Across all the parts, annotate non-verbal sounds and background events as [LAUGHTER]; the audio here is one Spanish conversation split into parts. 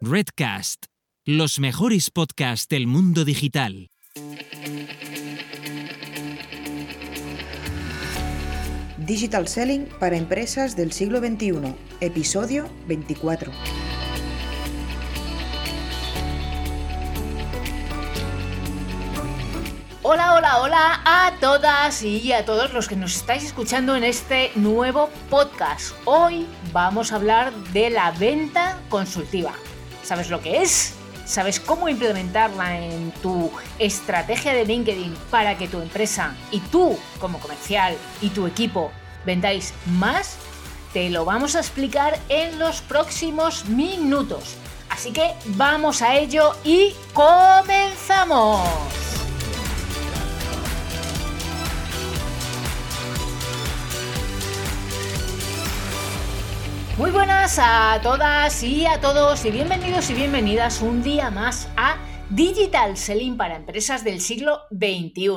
Redcast, los mejores podcasts del mundo digital. Digital Selling para empresas del siglo XXI, episodio 24. Hola, hola, hola a todas y a todos los que nos estáis escuchando en este nuevo podcast. Hoy vamos a hablar de la venta consultiva. ¿Sabes lo que es? ¿Sabes cómo implementarla en tu estrategia de LinkedIn para que tu empresa y tú como comercial y tu equipo vendáis más? Te lo vamos a explicar en los próximos minutos. Así que vamos a ello y comenzamos. Muy buenas a todas y a todos y bienvenidos y bienvenidas un día más a Digital Selling para empresas del siglo XXI.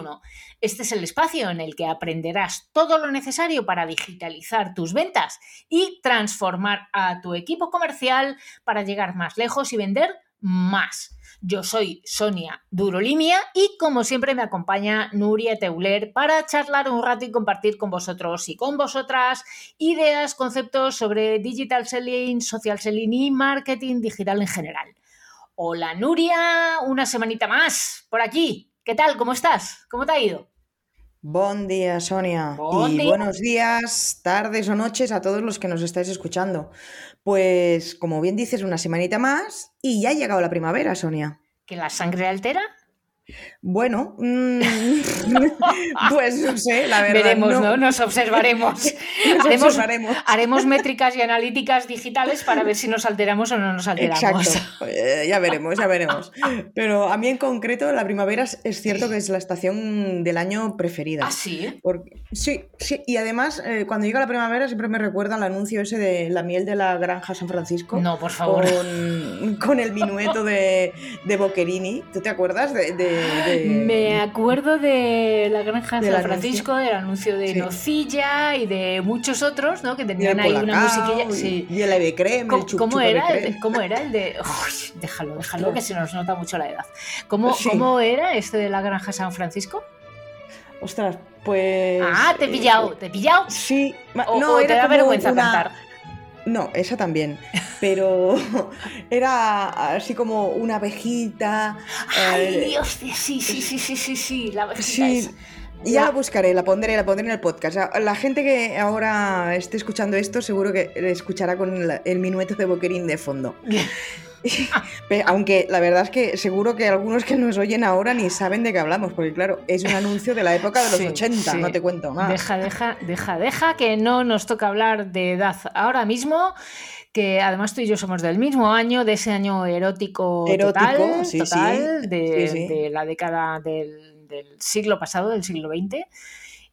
Este es el espacio en el que aprenderás todo lo necesario para digitalizar tus ventas y transformar a tu equipo comercial para llegar más lejos y vender más. Yo soy Sonia Durolimia y como siempre me acompaña Nuria Teuler para charlar un rato y compartir con vosotros y con vosotras ideas, conceptos sobre digital selling, social selling y marketing digital en general. Hola Nuria, una semanita más por aquí. ¿Qué tal? ¿Cómo estás? ¿Cómo te ha ido? Buen día, Sonia. Bon y día. buenos días, tardes o noches a todos los que nos estáis escuchando. Pues, como bien dices, una semanita más y ya ha llegado la primavera, Sonia. ¿Que la sangre altera? Bueno, mm, [LAUGHS] pues no sé, la verdad. Veremos, ¿no? Nos observaremos. [LAUGHS] Nos haremos, observaremos. haremos métricas y analíticas digitales para ver si nos alteramos o no nos alteramos. Exacto, [LAUGHS] Eh, ya veremos, ya veremos. Pero a mí en concreto la primavera es, cierto que es la estación del año preferida. ¿Ah, sí? Porque- sí, sí, y además eh, cuando llega la primavera siempre me recuerda al anuncio ese de la miel de la granja San Francisco. No, por favor. Con, con el minueto de, de Boccherini. ¿Tú te acuerdas de...? de- de- Me acuerdo de la granja de San. Francisco, del anuncio de Sí. Nocilla y de muchos otros, ¿no? Que tenían ahí una musiquilla. y- Sí. Y el Eve Creme, el ¿Cómo, chup era Creme. de, ¿Cómo era el de.? Uy, déjalo, déjalo, que se nos nota mucho la edad. ¿Cómo, Sí. ¿Cómo era este de la granja San Francisco? Ostras, pues... ah, te he eh, pillado, te he pillado. Sí, O, no, o te era da como vergüenza una- cantar. No, esa también. Pero [LAUGHS] era así como una abejita. Ay, eh, Dios, sí, sí, sí, sí, sí, sí, sí, la abejita Sí, esa. ya La- buscaré, la pondré, la pondré en el podcast. La- gente que ahora esté escuchando esto seguro que escuchará con el minueto de Boquerín de fondo. [LAUGHS] [LAUGHS] Aunque la verdad es que seguro que algunos que nos oyen ahora ni saben de qué hablamos, porque claro, es un anuncio de la época de los Sí, 80, sí. no te cuento más. Deja, deja, deja, deja, que no nos toca hablar de edad ahora mismo, que además tú y yo somos del mismo año, de ese año erótico, Erótico, total, sí, total, sí, de, la década del, del siglo pasado, del siglo XX.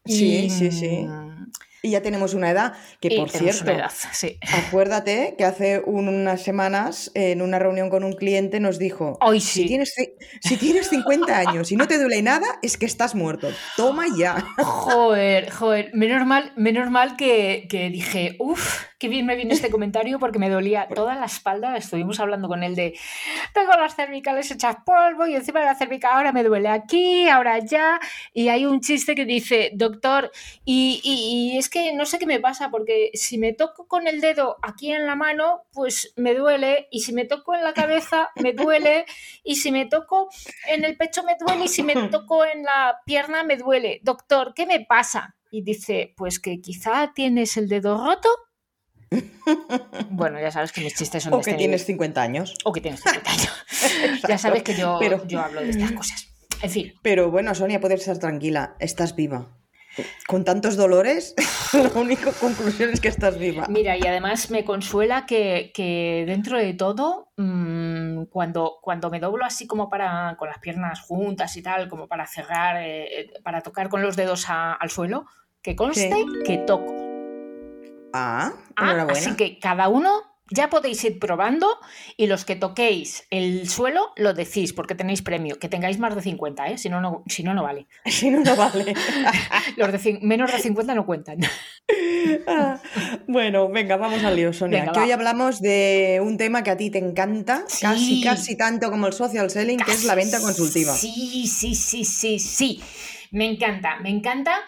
Sí, Y, sí, sí. mm, Y ya tenemos una edad que, y por cierto, una edad, sí. acuérdate que hace un- unas semanas en una reunión con un cliente nos dijo, Hoy si, tienes, si tienes 50 años y no te duele nada, es que estás muerto. Toma ya. Joder, joder, menos mal, menos mal que, que dije, uff, qué bien me viene este comentario porque me dolía toda la espalda. Estuvimos hablando con él de, tengo las cervicales hechas polvo y encima de la cervical ahora me duele aquí, ahora allá. Y hay un chiste que dice, doctor, y, y- y es que no sé qué me pasa porque si me toco con el dedo aquí en la mano, pues me duele y si me toco en la cabeza, me duele y si me toco en el pecho me duele y si me [LAUGHS] toco en la pierna me duele. Doctor, ¿qué me pasa? Y dice, pues que quizá tienes el dedo roto. Bueno, ya sabes que mis chistes son O de que este tienes nivel. 50 años. O que tienes 50 años. [LAUGHS] ya sabes que yo, Pero- yo hablo de estas cosas. En fin, Pero bueno, Sonia, puedes estar tranquila, estás viva. Con tantos dolores, [LAUGHS] la única conclusión es que estás viva. mira, y además me consuela que, que dentro de todo, mm, cuando, cuando me doblo así como para, con las piernas juntas y tal, como para cerrar, eh, eh, para tocar con los dedos a- al suelo, que conste Sí. que toco. Ah, Ah, enhorabuena. así que cada uno ya podéis ir probando y los que toquéis el suelo lo decís porque tenéis premio. Que tengáis más de 50, ¿eh? si, no, no, si no, no vale. [LAUGHS] Si no, no vale. [LAUGHS] Los de menos de 50 no cuentan. [LAUGHS] Ah, bueno, venga, vamos al lío, Sonia. Venga, que va. hoy hablamos de un tema que a ti te encanta, Sí. casi, casi tanto como el social selling, que es la venta consultiva. Sí, sí, sí, sí, sí. Me encanta, me encanta.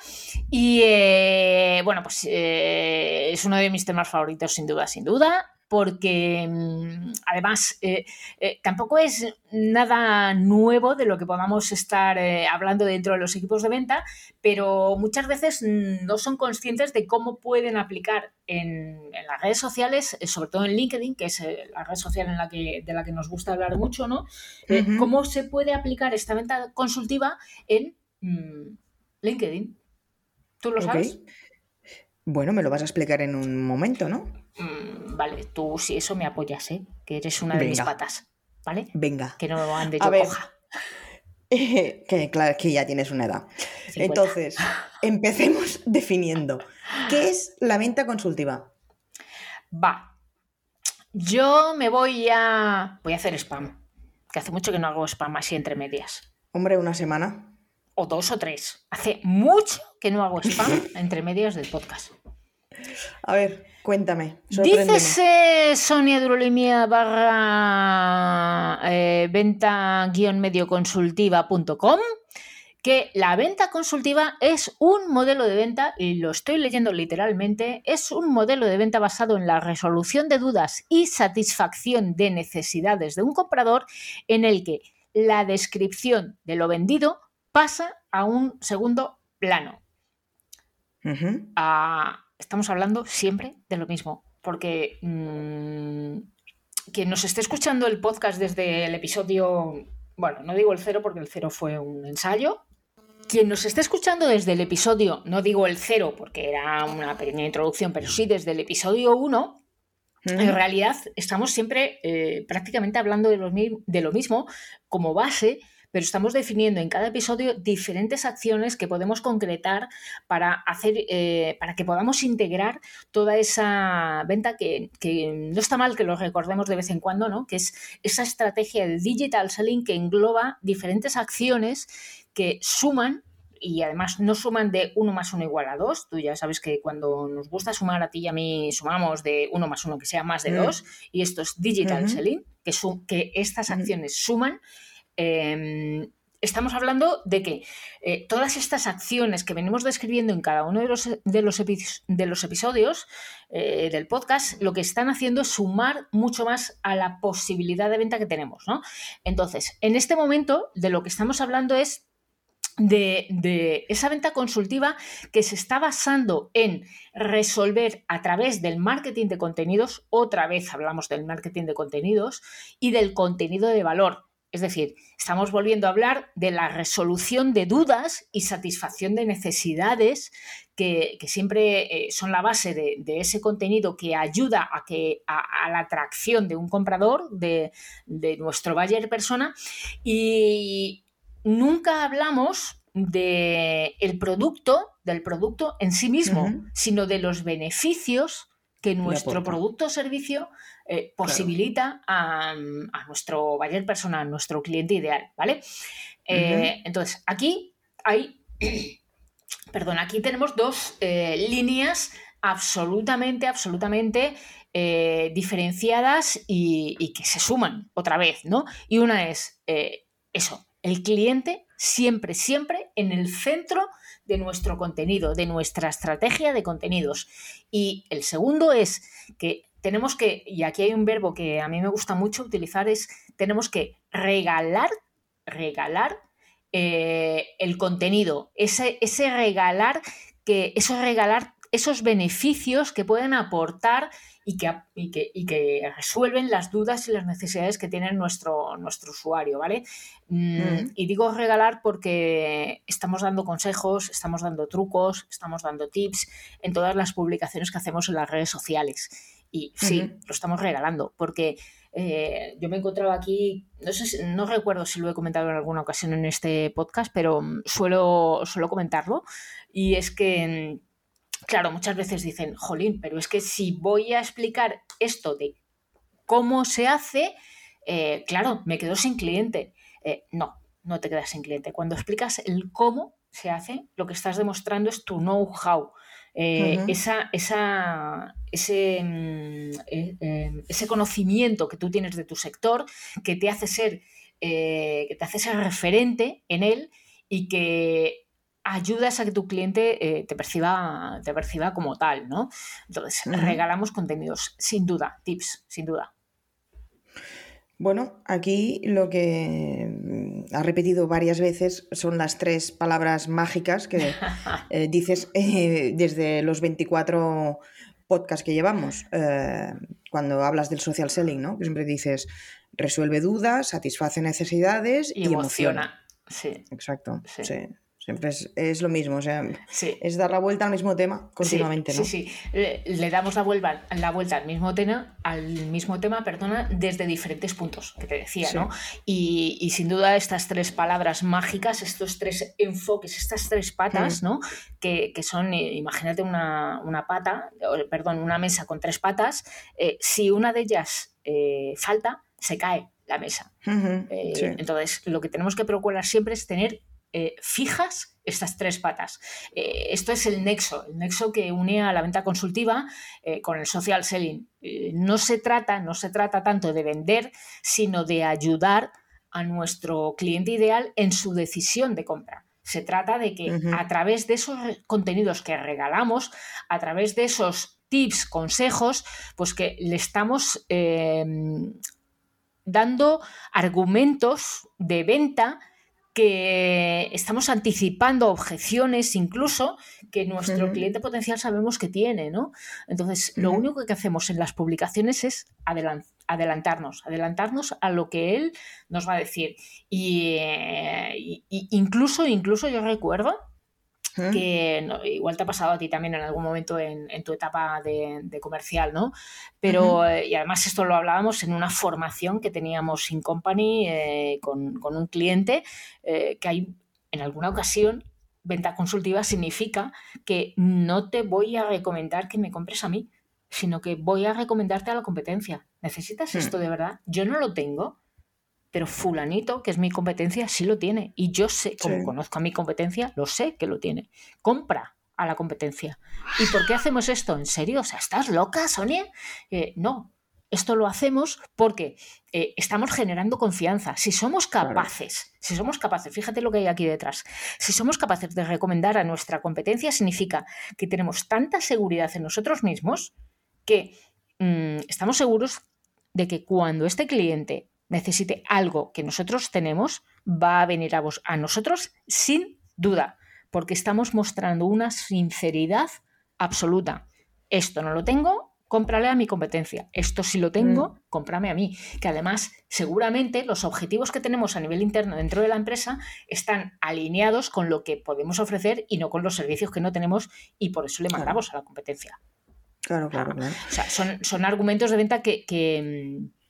Y eh, bueno, pues eh, es uno de mis temas favoritos, sin duda, sin duda. Porque mm, además eh, eh, tampoco es nada nuevo de lo que podamos estar eh, hablando dentro de los equipos de venta, pero muchas veces mm, no son conscientes de cómo pueden aplicar en, en las redes sociales, sobre todo en LinkedIn, que es la red social en la que, de la que nos gusta hablar mucho, ¿no? ¿Cómo se puede aplicar esta venta consultiva en mm, LinkedIn? ¿Tú lo sabes? Bueno, me lo vas a explicar en un momento, ¿no? Mm, vale, tú si eso me apoyas, ¿eh? Que eres una de mis patas, ¿vale? Venga. Que no ande A yo ver. coja. [LAUGHS] que claro, que ya tienes una edad. 50. Entonces, [LAUGHS] empecemos definiendo. ¿Qué es la venta consultiva? Va. Yo me voy a. Voy a hacer spam. Que hace mucho que no hago spam así entre medias. Hombre, una semana. O dos o tres. Hace mucho que no hago spam [LAUGHS] entre medias del podcast. A ver, cuéntame. Dices eh, Sonia Drulimia barra eh, venta-medioconsultiva.com que la venta consultiva es un modelo de venta, y lo estoy leyendo literalmente, es un modelo de venta basado en la resolución de dudas y satisfacción de necesidades de un comprador en el que la descripción de lo vendido pasa a un segundo plano. Ah, estamos hablando siempre de lo mismo, porque mm, quien nos esté escuchando el podcast desde el episodio, bueno, no digo el cero porque el cero fue un ensayo. Quien nos esté escuchando desde el episodio, no digo el cero porque era una pequeña introducción, pero sí desde el episodio 1, en realidad estamos siempre eh, prácticamente hablando de lo, mi- de lo mismo como base, pero estamos definiendo en cada episodio diferentes acciones que podemos concretar para hacer, eh, para que podamos integrar toda esa venta que, que no está mal que lo recordemos de vez en cuando, ¿no? Que es esa estrategia de digital selling que engloba diferentes acciones que suman y además no suman de 1 más 1 igual a 2. Tú ya sabes que cuando nos gusta sumar a ti y a mí sumamos de 1 más 1 que sea más de Mm. 2 y esto es digital selling, que, que estas acciones suman. Eh, estamos hablando de que eh, todas estas acciones que venimos describiendo en cada uno de los, de los, de los episodios eh, del podcast, lo que están haciendo es sumar mucho más a la posibilidad de venta que tenemos. ¿no? Entonces, en este momento, de lo que estamos hablando es de, de esa venta consultiva que se está basando en resolver a través del marketing de contenidos, otra vez hablamos del marketing de contenidos, y del contenido de valor. Es decir, estamos volviendo a hablar de la resolución de dudas y satisfacción de necesidades que, que siempre eh, son la base de, de ese contenido que ayuda a, que, a, a la atracción de un comprador, de, de nuestro buyer persona. Y nunca hablamos del el producto, del producto en sí mismo, sino de los beneficios que nuestro producto o servicio eh, posibilita a, a nuestro buyer persona, a nuestro cliente ideal, ¿vale? Eh, Entonces, aquí hay, [CLEARS THROAT] perdón, aquí tenemos dos eh, líneas absolutamente, absolutamente diferenciadas y, y que se suman otra vez, ¿no? Y una es eso, el cliente siempre, siempre en el centro de nuestro contenido, de nuestra estrategia de contenidos. Y el segundo es que tenemos que, y aquí hay un verbo que a mí me gusta mucho utilizar, es tenemos que regalar, regalar eh, el contenido, ese, ese regalar que, eso regalar esos beneficios que pueden aportar y que, y, que, y que, resuelven las dudas y las necesidades que tiene nuestro, nuestro usuario, ¿vale? Mm, Mm. Y digo regalar porque estamos dando consejos, estamos dando trucos, estamos dando tips en todas las publicaciones que hacemos en las redes sociales. Y sí, lo estamos regalando, porque eh, yo me encontraba aquí, no sé, si- no recuerdo si lo he comentado en alguna ocasión en este podcast, pero mm, suelo, suelo comentarlo. Y es que, mm, claro, muchas veces dicen, jolín, pero es que si voy a explicar esto de cómo se hace, eh, claro, me quedo sin cliente. Eh, no, no te quedas sin cliente. Cuando explicas el cómo se hace, lo que estás demostrando es tu know-how. Esa, esa, ese, mm, em, ese conocimiento que tú tienes de tu sector que te hace ser, que te hace ser referente en él y que ayudas a que tu cliente te, perciba, te perciba como tal, ¿no? Entonces, regalamos contenidos, sin duda, tips, sin duda. Bueno, aquí lo que ha repetido varias veces son las tres palabras mágicas que [LAUGHS] eh, dices eh, desde los 24 podcasts que llevamos, eh, cuando hablas del social selling, ¿no? Que siempre dices, resuelve dudas, satisface necesidades y, emociona. Sí. Exacto. sí. Siempre es, lo mismo, o sea, es dar la vuelta al mismo tema continuamente, sí, ¿no? Sí, sí, le, damos la vuelta, la vuelta al mismo tema, al mismo tema, perdona, desde diferentes puntos, que te decía, ¿no? Y, sin duda estas tres palabras mágicas, estos tres enfoques, estas tres patas, mm. ¿no? Que, son, eh, imagínate una, pata, perdón, una mesa con tres patas, eh, si una de ellas eh, falta, se cae la mesa. Entonces, lo que tenemos que procurar siempre es tener eh, fijas estas tres patas. Eh, esto es el nexo, el nexo que une a la venta consultiva eh, con el social selling. no, se trata, no se trata tanto de vender, sino de ayudar a nuestro cliente ideal en su decisión de compra. Se trata de que a través de esos contenidos que regalamos, a través de esos tips, consejos, pues que le estamos dando argumentos de venta que estamos anticipando objeciones incluso que nuestro cliente potencial sabemos que tiene, ¿no? Entonces, lo único que hacemos en las publicaciones es adelantarnos, adelantarnos a lo que él nos va a decir. Y, eh, incluso, incluso yo recuerdo que igual te ha pasado a ti también en algún momento en, tu etapa de, comercial, ¿no? Pero, y además esto lo hablábamos en una formación que teníamos in company eh, con, un cliente, eh, que hay en alguna ocasión venta consultiva significa que no te voy a recomendar que me compres a mí, sino que voy a recomendarte a la competencia. ¿Necesitas hmm. esto de verdad? Yo no lo tengo pero fulanito, que es mi competencia, sí lo tiene. Y yo sé, como conozco a mi competencia, lo sé que lo tiene. Compra a la competencia. ¿Y por qué hacemos esto? ¿En serio? O sea, ¿estás loca, Sonia? Eh, no, esto lo hacemos porque eh, estamos generando confianza. Si somos capaces, si somos capaces, fíjate lo que hay aquí detrás, si somos capaces de recomendar a nuestra competencia, significa que tenemos tanta seguridad en nosotros mismos que mm, estamos seguros de que cuando este cliente necesite algo que nosotros tenemos, va a venir a, vos, a nosotros sin duda, porque estamos mostrando una sinceridad absoluta. Esto no lo tengo, cómprale a mi competencia. Esto sí lo tengo, mm. cómprame a mí. Que además, seguramente los objetivos que tenemos a nivel interno dentro de la empresa están alineados con lo que podemos ofrecer y no con los servicios que no tenemos y por eso le mandamos a la competencia. Claro, claro, claro. O sea, son, son argumentos de venta que, que mm,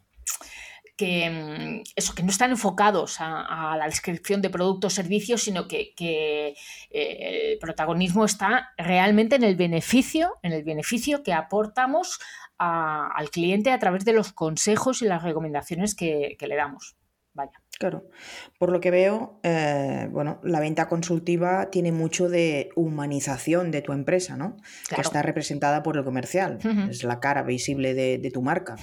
que, mm, eso, que no están enfocados a, la descripción de productos o servicios, sino que, eh, el protagonismo está realmente en el beneficio, en el beneficio que aportamos al cliente a través de los consejos y las recomendaciones que, le damos. Vaya. Claro. Por lo que veo, eh, bueno, la venta consultiva tiene mucho de humanización de tu empresa, ¿no? Que está representada por el comercial. Es la cara visible de, tu marca.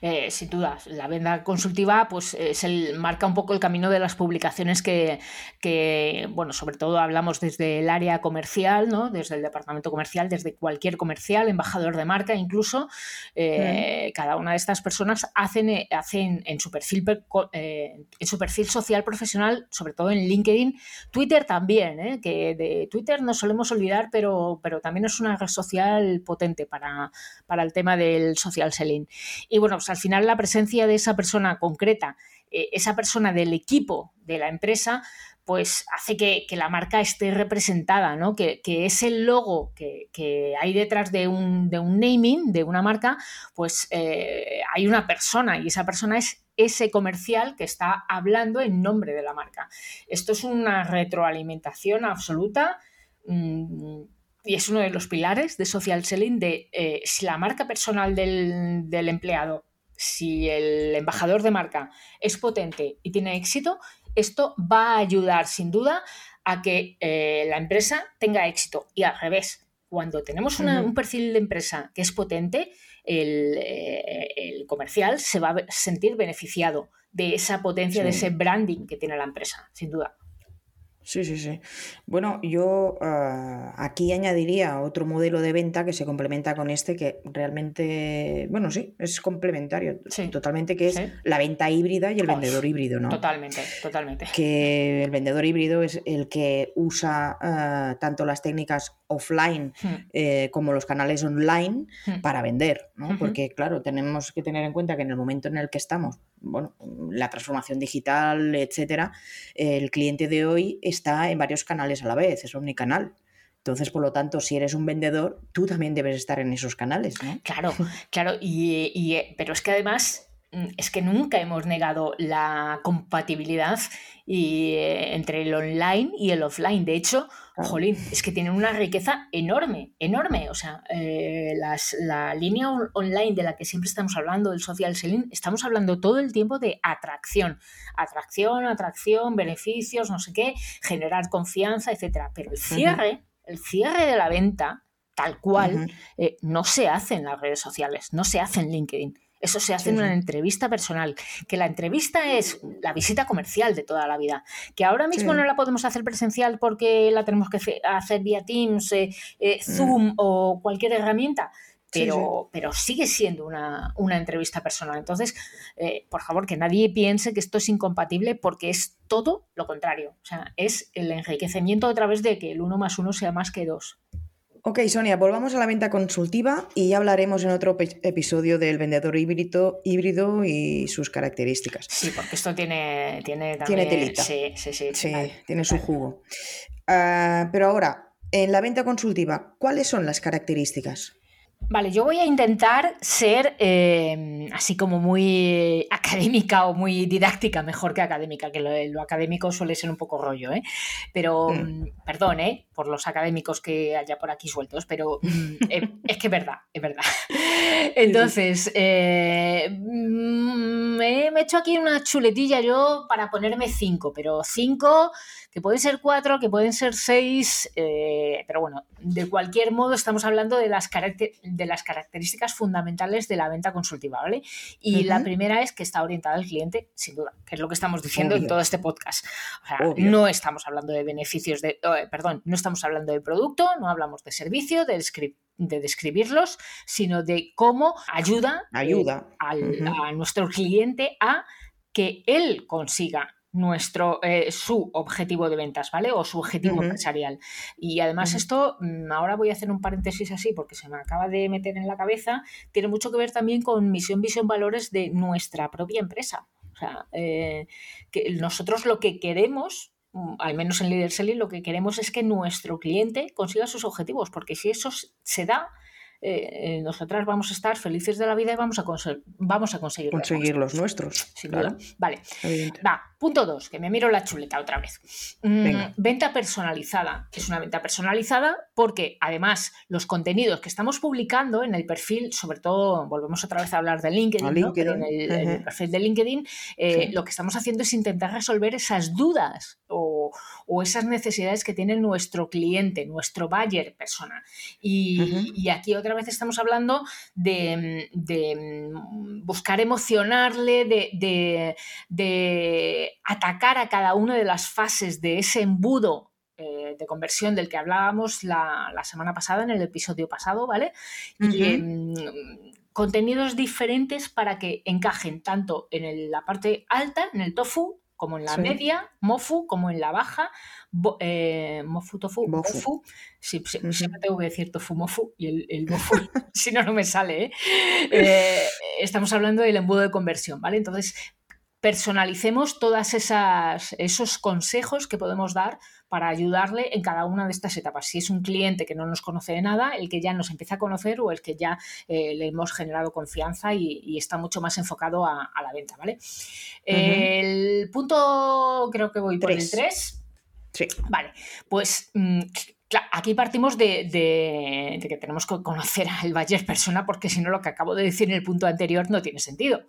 Eh, sin duda, la venta consultiva pues, se marca un poco el camino de las publicaciones que, bueno, sobre todo hablamos desde el área comercial, ¿no? desde el departamento comercial, desde cualquier comercial, embajador de marca incluso. Eh, cada una de estas personas hacen, eh, hacen en, su perfil, en su perfil social profesional, sobre todo en LinkedIn, Twitter también, que de Twitter no solemos olvidar, pero, pero también es una red social potente para, para el tema del social selling. Y bueno, pues al final la presencia de esa persona concreta, eh, esa persona del equipo de la empresa, pues hace que, la marca esté representada, ¿no? Que, ese logo que, hay detrás de un, naming, de una marca, pues eh, hay una persona y esa persona es ese comercial que está hablando en nombre de la marca. Esto es una retroalimentación absoluta. Mm, y es uno de los pilares de social selling de eh, si la marca personal del, empleado, si el embajador de marca es potente y tiene éxito, esto va a ayudar sin duda a que eh, la empresa tenga éxito y al revés. cuando tenemos un perfil de empresa que es potente, eh, el, comercial se va a sentir beneficiado de esa potencia, de ese branding que tiene la empresa, sin duda. Sí, sí, sí. Bueno, yo ah, aquí añadiría otro modelo de venta que se complementa con este, que realmente, bueno, sí, es complementario totalmente, que es la venta híbrida y el vendedor híbrido, ¿no? Totalmente, totalmente. Que el vendedor híbrido es el que usa ah, tanto las técnicas offline hmm. eh, como los canales online hmm. para vender, ¿no? Porque, claro, tenemos que tener en cuenta que en el momento en el que estamos, bueno, la transformación digital, etcétera, el cliente de hoy está en varios canales a la vez, es omnicanal. Entonces, por lo tanto, si eres un vendedor, tú también debes estar en esos canales, ¿no? Claro, [LAUGHS] claro, y, eh, pero es que además Mm, es que nunca hemos negado la compatibilidad eh, entre el online y el offline. De hecho, jolín, es que tienen una riqueza enorme, enorme. O sea, eh, la línea online de la que siempre estamos hablando, del social selling, estamos hablando todo el tiempo de atracción. Atracción, atracción, beneficios, no sé qué, generar confianza, etcétera. Pero el cierre, el cierre de la venta, tal cual, eh, no se hace en las redes sociales, no se hace en LinkedIn eso se hace en una entrevista personal, que la entrevista es la visita comercial de toda la vida, que ahora mismo no la podemos hacer presencial porque la tenemos que hacer vía Teams, eh, eh, mm. Zoom o cualquier herramienta, pero, pero sigue siendo una, entrevista personal. Entonces, eh, por favor, que nadie piense que esto es incompatible porque es todo lo contrario. O sea, es el enriquecimiento a través de que el uno más uno sea más que dos. Ok, Sonia, volvamos a la venta consultiva y ya hablaremos en otro episodio del vendedor híbrido, híbrido y sus características. Sí, porque esto tiene, tiene también... Tiene telita. Sí, sí, sí. sí tiene su jugo. Ah, pero ahora, en la venta consultiva, ¿cuáles son las características? Vale, yo voy a intentar ser em, así como muy académica o muy didáctica, mejor que académica, que lo, académico suele ser un poco rollo, ¿eh? Pero, mm. Mm, perdón, ¿eh? Por los académicos que haya por aquí sueltos, pero mm, [LAUGHS] eh, es que es verdad, es verdad. Entonces, eh, me he hecho aquí una chuletilla yo para ponerme cinco, pero cinco que pueden ser cuatro, que pueden ser seis, pero bueno, de cualquier modo estamos hablando de las, de las características fundamentales de la venta consultiva, ¿vale? Y la primera es que está orientada al cliente, sin duda, que es lo que estamos diciendo en todo este podcast. O sea, no estamos hablando de beneficios de, oh, perdón, no estamos hablando de producto, no hablamos de servicio, de de describirlos, sino de cómo ayuda, ayuda. Eh, a nuestro cliente a que él consiga nuestro, eh, su objetivo de ventas, ¿vale? O su objetivo empresarial. Y además esto, mm, ahora voy a hacer un paréntesis así porque se me acaba de meter en la cabeza, tiene mucho que ver también con misión, visión, valores de nuestra propia empresa. O sea, eh, que nosotros lo que queremos mm, al menos en Leader Selling, lo que queremos es que nuestro cliente consiga sus objetivos, porque si eso se da, eh, eh, nosotras vamos a estar felices de la vida y vamos a, vamos a conseguir, conseguir los nuestros. Vale. Va, punto dos, que me miro la chuleta otra vez. Mm, venta personalizada. Es una venta personalizada porque además los contenidos que estamos publicando en el perfil, sobre todo, volvemos otra vez a hablar de LinkedIn, en, el, perfil de LinkedIn, eh, lo que estamos haciendo es intentar resolver esas dudas o, esas necesidades que tiene nuestro cliente, nuestro buyer persona. Y, y aquí otra vez estamos hablando de, buscar emocionarle, de, atacar a cada una de las fases de ese embudo eh, de conversión del que hablábamos la, semana pasada, en el episodio pasado, ¿vale? Y em, contenidos diferentes para que encajen tanto en la parte alta, en el tofu, como en la media, mofu, como en la baja, eh, mofu, tofu, mofu. Sí, siempre tengo que decir tofu, mofu y el, el mofu, [LAUGHS] si no, no me sale. ¿eh? [LAUGHS] ¿eh? estamos hablando del embudo de conversión, ¿vale? Entonces, personalicemos todos esos consejos que podemos dar para ayudarle en cada una de estas etapas. Si es un cliente que no nos conoce de nada, el que ya nos empieza a conocer o el que ya eh, le hemos generado confianza y, está mucho más enfocado a, la venta, ¿vale? El punto, creo que voy por el 3. Sí. Vale, pues mm, aquí partimos de, que tenemos que conocer al buyer persona porque si no lo que acabo de decir en el punto anterior no tiene sentido.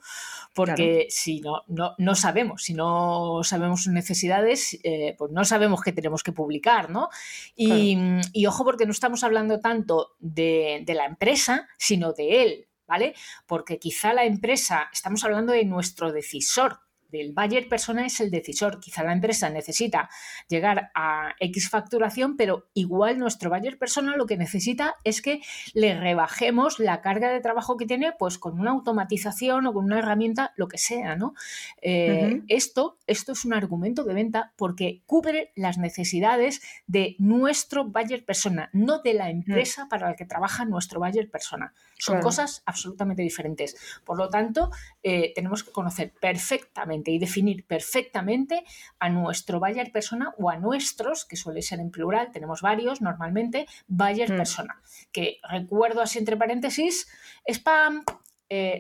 Porque si no, no, sabemos, si no sabemos sus necesidades, eh, pues no sabemos qué tenemos que publicar, ¿no? Y, y ojo porque no estamos hablando tanto de, de la empresa, sino de él, ¿vale? Porque quizá la empresa, estamos hablando de nuestro decisor, del buyer persona es el decisor. Quizá la empresa necesita llegar a X facturación, pero igual nuestro buyer persona lo que necesita es que le rebajemos la carga de trabajo que tiene, pues con una automatización o con una herramienta, lo que sea, ¿no? Eh, esto, esto es un argumento de venta porque cubre las necesidades de nuestro buyer persona, no de la mm. empresa para la que trabaja nuestro buyer persona. Son cosas absolutamente diferentes. Por lo tanto, eh, tenemos que conocer perfectamente y definir perfectamente a nuestro buyer persona o a nuestros, que suele ser en plural, tenemos varios normalmente, buyer mm. persona. Que recuerdo así entre paréntesis, spam, eh,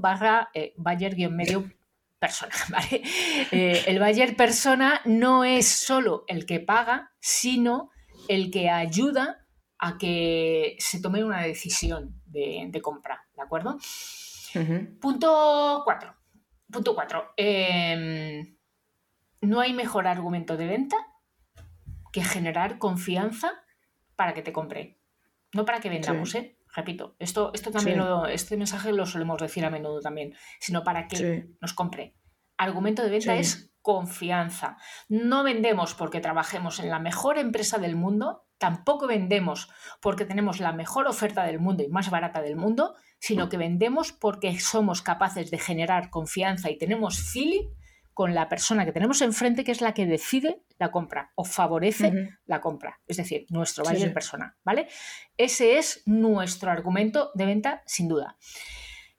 barra eh, buyer-medio persona, [LAUGHS] ¿vale? Eh, el buyer persona no es solo el que paga, sino el que ayuda a que se tome una decisión de, compra, ¿de acuerdo? Punto 4. Punto 4. Em, no hay mejor argumento de venta que generar confianza para que te compre. No para que vendamos, ¿eh? Repito, esto, esto también este mensaje lo solemos decir a menudo también, sino para que nos compre. Argumento de venta es confianza. No vendemos porque trabajemos en la mejor empresa del mundo, tampoco vendemos porque tenemos la mejor oferta del mundo y más barata del mundo, sino que vendemos porque somos capaces de generar confianza y tenemos feeling con la persona que tenemos enfrente, que es la que decide la compra o favorece la compra, es decir, nuestro buyer persona, ¿vale? Ese es nuestro argumento de venta, sin duda.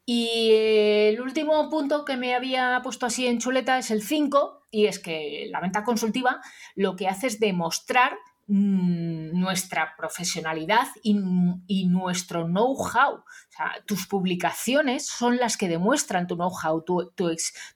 Y el último punto que me había puesto así en chuleta es el 5, y es que la venta consultiva lo que hace es demostrar nuestra profesionalidad y, nuestro know-how. tus publicaciones son las que demuestran tu know-how, tu,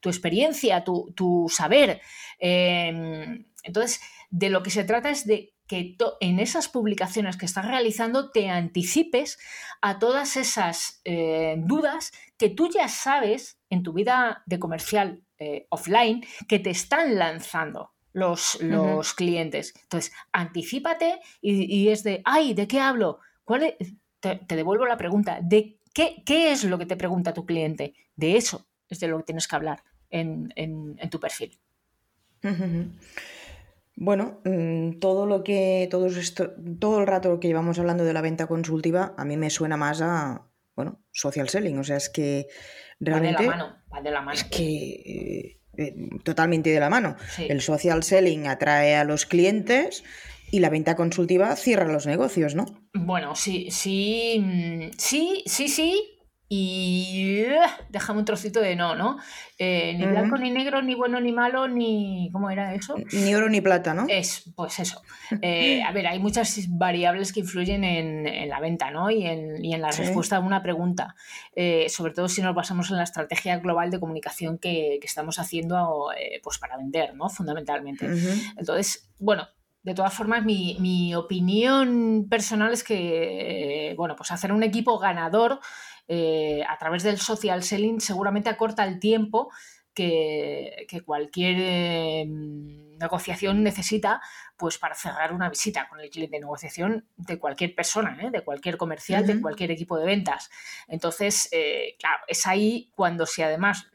experiencia, tu, saber. Em, entonces, de lo que se trata es de que en esas publicaciones que estás realizando te anticipes a todas esas eh, dudas que tú ya sabes en tu vida de comercial eh, offline que te están lanzando los, los clientes. Entonces, anticípate y, es de, ay, ¿de qué hablo? ¿Cuál te, devuelvo la pregunta, ¿de qué, qué, es lo que te pregunta tu cliente? De eso es de lo que tienes que hablar en, tu perfil. Bueno, mm, todo lo que, todo esto, todo el rato que llevamos hablando de la venta consultiva, a mí me suena más a, bueno, social selling. O sea, es que realmente. Va de la mano, va de la mano. Es que eh, totalmente de la mano. El social selling atrae a los clientes y la venta consultiva cierra los negocios, ¿no? Bueno, sí, sí, mm, sí, sí, sí, y uh, déjame un trocito de no, ¿no? Eh, ni blanco ni negro, ni bueno ni malo, ni. ¿Cómo era eso? Ni oro ni plata, ¿no? Es, pues eso. Eh, a ver, hay muchas variables que influyen en, la venta, ¿no? Y en, la respuesta a una pregunta. Eh, sobre todo si nos basamos en la estrategia global de comunicación que, estamos haciendo pues para vender, ¿no? Fundamentalmente. Entonces, bueno, de todas formas, mi, mi, opinión personal es que, bueno, pues hacer un equipo ganador eh, a través del social selling seguramente acorta el tiempo que, cualquier em, negociación necesita pues para cerrar una visita con el cliente, negociación de cualquier persona, ¿eh? de cualquier comercial, de cualquier equipo de ventas. Entonces, eh, claro, es ahí cuando si además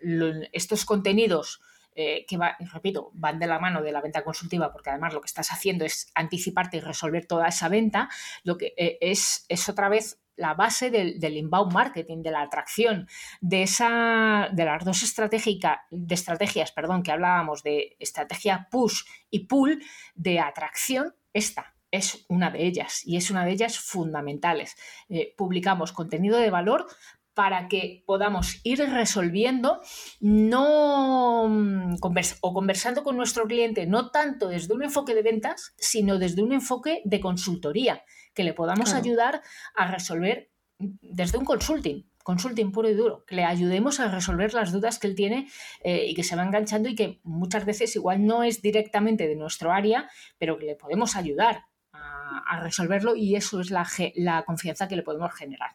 estos contenidos que, repito, van de la mano de la venta consultiva, porque además lo que estás haciendo es anticiparte y resolver toda esa venta, lo que es, es otra vez la base del, inbound marketing, de la atracción, de, esa, de las dos de estrategias perdón, que hablábamos de estrategia push y pull, de atracción, esta es una de ellas y es una de ellas fundamentales. Eh, publicamos contenido de valor para que podamos ir resolviendo no mm, o conversando con nuestro cliente no tanto desde un enfoque de ventas, sino desde un enfoque de consultoría que le podamos ayudar a resolver desde un consulting, consulting puro y duro, que le ayudemos a resolver las dudas que él tiene eh, y que se va enganchando y que muchas veces igual no es directamente de nuestro área, pero que le podemos ayudar a, a, resolverlo y eso es la, la, confianza que le podemos generar.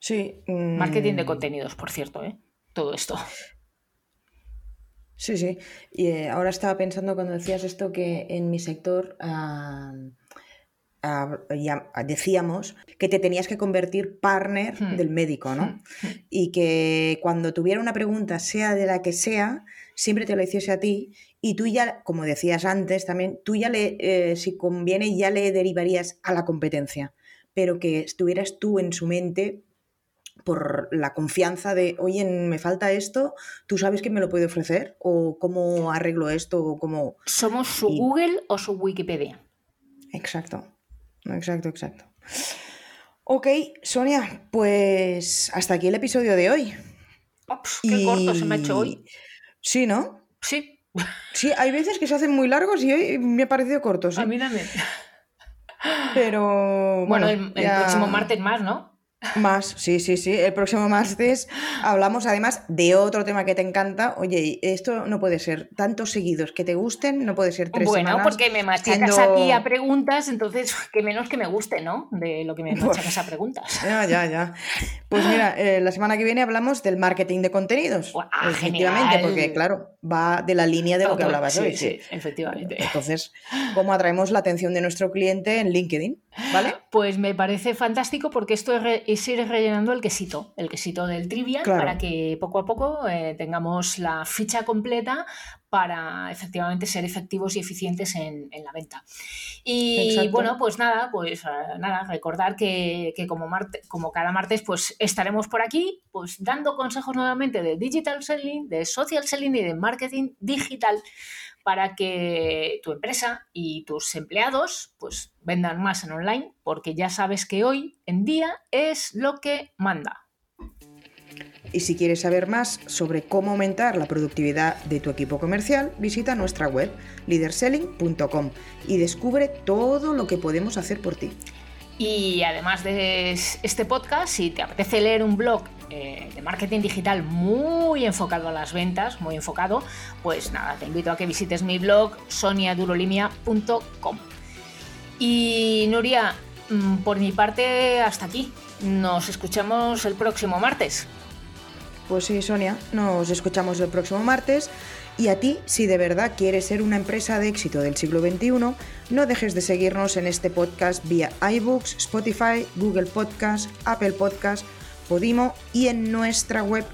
Sí. Marketing de mm. contenidos, por cierto, ¿eh? todo esto. Sí, sí. Y eh, ahora estaba pensando cuando decías esto que en mi sector ah, ah, ya decíamos que te tenías que convertir partner hmm. del médico, ¿no? Hmm. Hmm. Y que cuando tuviera una pregunta, sea de la que sea, siempre te lo hiciese a ti y tú ya, como decías antes también, tú ya le, eh, si conviene, ya le derivarías a la competencia, pero que estuvieras tú en su mente por la confianza de, oye, me falta esto, ¿tú sabes que me lo puede ofrecer? ¿O cómo arreglo esto? O cómo... ¿Somos su Google o su Wikipedia? Exacto, exacto, exacto. Ok, Sonia, pues hasta aquí el episodio de hoy. qué corto se me ha hecho hoy. Sí, ¿no? Sí. Sí, hay veces que se hacen muy largos y hoy me ha parecido corto. ¿sí? A mí también. Pero bueno, el, próximo martes más, ¿no? Más, sí, sí, sí. El próximo martes hablamos además de otro tema que te encanta. Oye, esto no puede ser tantos seguidos que te gusten, no puede ser tres bueno, porque me machacas aquí a preguntas, entonces [LAUGHS] que menos que me guste, ¿no? De lo que me machacas a preguntas. [LAUGHS] Ya, ya, ya. Pues mira, eh, la semana que viene hablamos del marketing de contenidos. efectivamente, porque claro, va de la línea de lo que hablabas hoy. Sí, efectivamente. Entonces, ¿cómo atraemos la atención de nuestro cliente en LinkedIn? ¿Vale? Pues me parece fantástico porque esto es, ir rellenando el quesito, el quesito del trivia, para que poco a poco eh, tengamos la ficha completa para efectivamente ser efectivos y eficientes en, la venta. Y bueno, pues nada, pues eh, nada, recordar que, como, como cada martes pues estaremos por aquí pues dando consejos nuevamente de digital selling, de social selling y de marketing digital para que tu empresa y tus empleados pues vendan más en online, porque ya sabes que hoy en día es lo que manda. Y si quieres saber más sobre cómo aumentar la productividad de tu equipo comercial, visita nuestra web leaderselling.com y descubre todo lo que podemos hacer por ti. Y además de este podcast, si te apetece leer un blog eh, de marketing digital muy enfocado a las ventas, muy enfocado, pues nada, te invito a que visites mi blog soniadurolimia.com. Y Nuria, mm, por mi parte, hasta aquí. Nos escuchamos el próximo martes. Pues sí, Sonia, nos escuchamos el próximo martes. Y a ti, si de verdad quieres ser una empresa de éxito del siglo XXI, no dejes de seguirnos en este podcast vía iBooks, Spotify, Google Podcast, Apple Podcast, Podimo y en nuestra web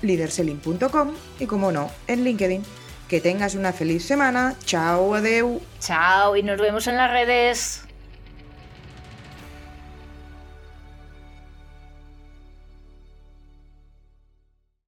leaderselling.com y como no, en LinkedIn. Que tengas una feliz semana. Chao, adeu. Chao y nos vemos en las redes.